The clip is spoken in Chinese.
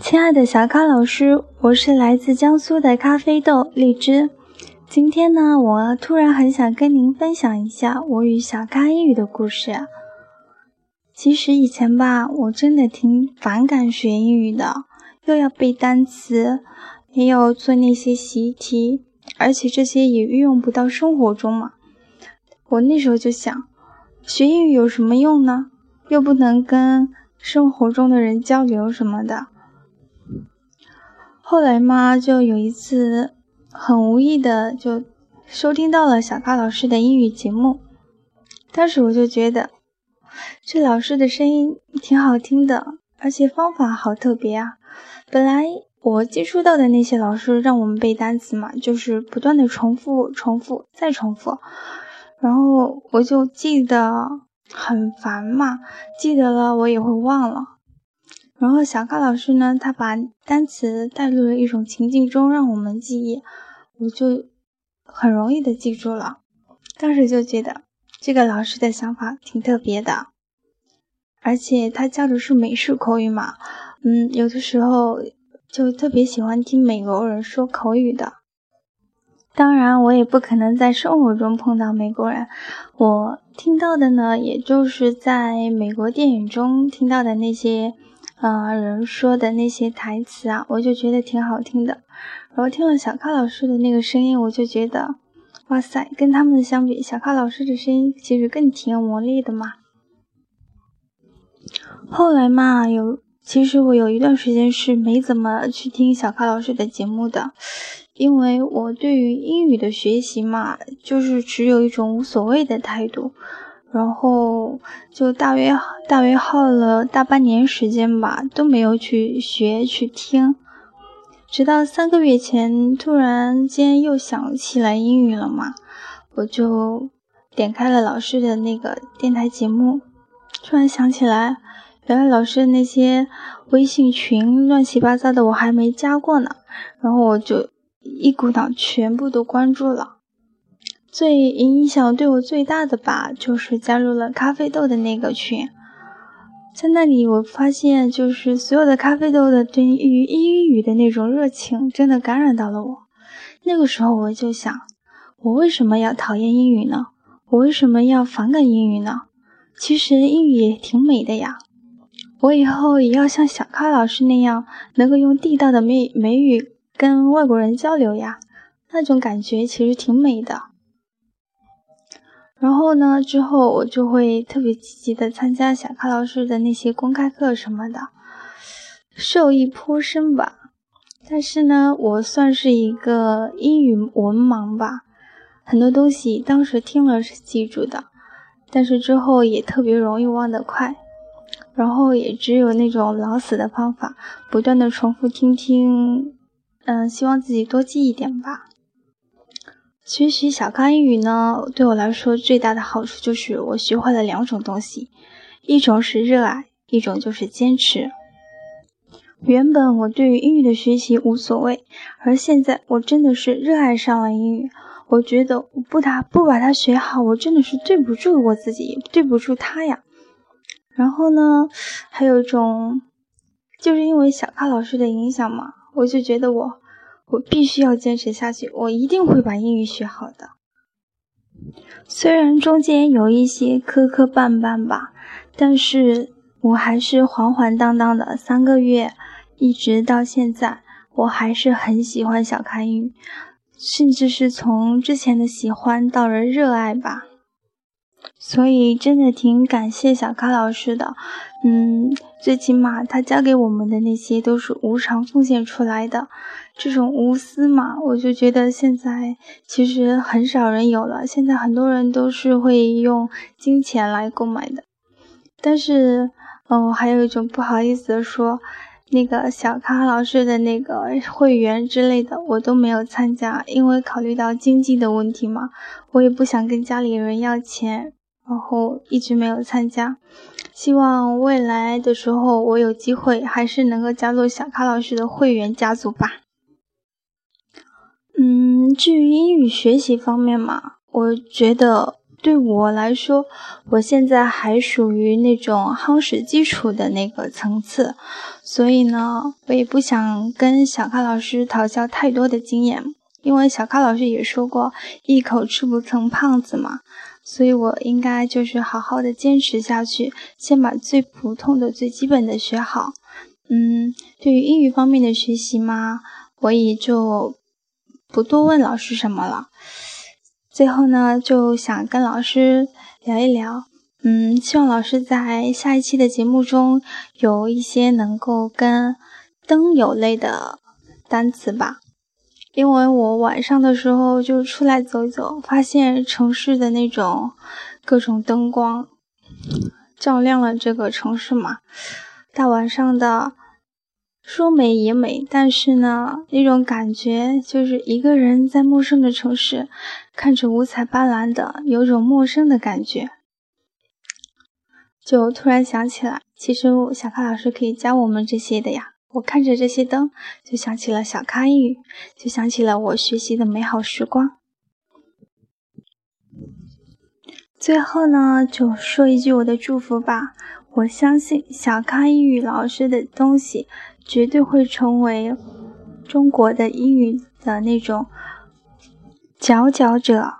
亲爱的小咖老师，我是来自江苏的咖啡豆荔枝。今天呢，我突然很想跟您分享一下我与小咖英语的故事。其实以前吧，我真的挺反感学英语的，又要背单词，也有做那些习题，而且这些也运用不到生活中嘛。我那时候就想，学英语有什么用呢？又不能跟生活中的人交流什么的。后来嘛，就有一次很无意的就收听到了小咖老师的英语节目，当时我就觉得这老师的声音挺好听的，而且方法好特别啊。本来我接触到的那些老师让我们背单词嘛，就是不断的重复、重复再重复，然后我就记得很烦嘛，记得了我也会忘了。然后小咖老师呢，他把单词带入了一种情境中，让我们记忆，我就很容易的记住了。当时就觉得这个老师的想法挺特别的，而且他教的是美式口语嘛，嗯，有的时候就特别喜欢听美国人说口语的。当然，我也不可能在生活中碰到美国人，我听到的呢，也就是在美国电影中听到的那些。啊，人说的那些台词啊，我就觉得挺好听的。然后听了小咖老师的那个声音，我就觉得，哇塞，跟他们的相比，小咖老师的声音其实更挺有魔力的嘛。后来嘛，有其实我有一段时间是没怎么去听小咖老师的节目的，因为我对于英语的学习嘛，就是持有一种无所谓的态度。然后就大约大约耗了大半年时间吧，都没有去学去听，直到三个月前突然间又想起来英语了嘛，我就点开了老师的那个电台节目，突然想起来，原来老师的那些微信群乱七八糟的我还没加过呢，然后我就一股脑全部都关注了。最影响对我最大的吧，就是加入了咖啡豆的那个群，在那里我发现，就是所有的咖啡豆的对于英语的那种热情，真的感染到了我。那个时候我就想，我为什么要讨厌英语呢？我为什么要反感英语呢？其实英语也挺美的呀，我以后也要像小咖老师那样，能够用地道的美美语跟外国人交流呀，那种感觉其实挺美的。然后呢，之后我就会特别积极的参加小咖老师的那些公开课什么的，受益颇深吧。但是呢，我算是一个英语文盲吧，很多东西当时听了是记住的，但是之后也特别容易忘得快。然后也只有那种老死的方法，不断的重复听听，嗯，希望自己多记一点吧。学习小咖英语呢，对我来说最大的好处就是我学会了两种东西，一种是热爱，一种就是坚持。原本我对于英语的学习无所谓，而现在我真的是热爱上了英语。我觉得我不打不把它学好，我真的是对不住我自己，对不住他呀。然后呢，还有一种，就是因为小咖老师的影响嘛，我就觉得我。我必须要坚持下去，我一定会把英语学好的。虽然中间有一些磕磕绊绊吧，但是我还是缓缓荡荡的三个月，一直到现在，我还是很喜欢小咖英语，甚至是从之前的喜欢到了热爱吧。所以真的挺感谢小咖老师的，嗯，最起码他教给我们的那些都是无偿奉献出来的，这种无私嘛，我就觉得现在其实很少人有了。现在很多人都是会用金钱来购买的，但是，嗯，还有一种不好意思的说，那个小咖老师的那个会员之类的，我都没有参加，因为考虑到经济的问题嘛，我也不想跟家里人要钱。然后一直没有参加，希望未来的时候我有机会还是能够加入小咖老师的会员家族吧。嗯，至于英语学习方面嘛，我觉得对我来说，我现在还属于那种夯实基础的那个层次，所以呢，我也不想跟小咖老师讨教太多的经验，因为小咖老师也说过“一口吃不成胖子”嘛。所以我应该就是好好的坚持下去，先把最普通的、最基本的学好。嗯，对于英语方面的学习嘛，我也就不多问老师什么了。最后呢，就想跟老师聊一聊。嗯，希望老师在下一期的节目中有一些能够跟灯有类的单词吧。因为我晚上的时候就出来走一走，发现城市的那种各种灯光照亮了这个城市嘛，大晚上的，说美也美，但是呢，那种感觉就是一个人在陌生的城市，看着五彩斑斓的，有种陌生的感觉，就突然想起来，其实小咖老师可以教我们这些的呀。我看着这些灯，就想起了小咖英语，就想起了我学习的美好时光。最后呢，就说一句我的祝福吧。我相信小咖英语老师的东西绝对会成为中国的英语的那种佼佼者。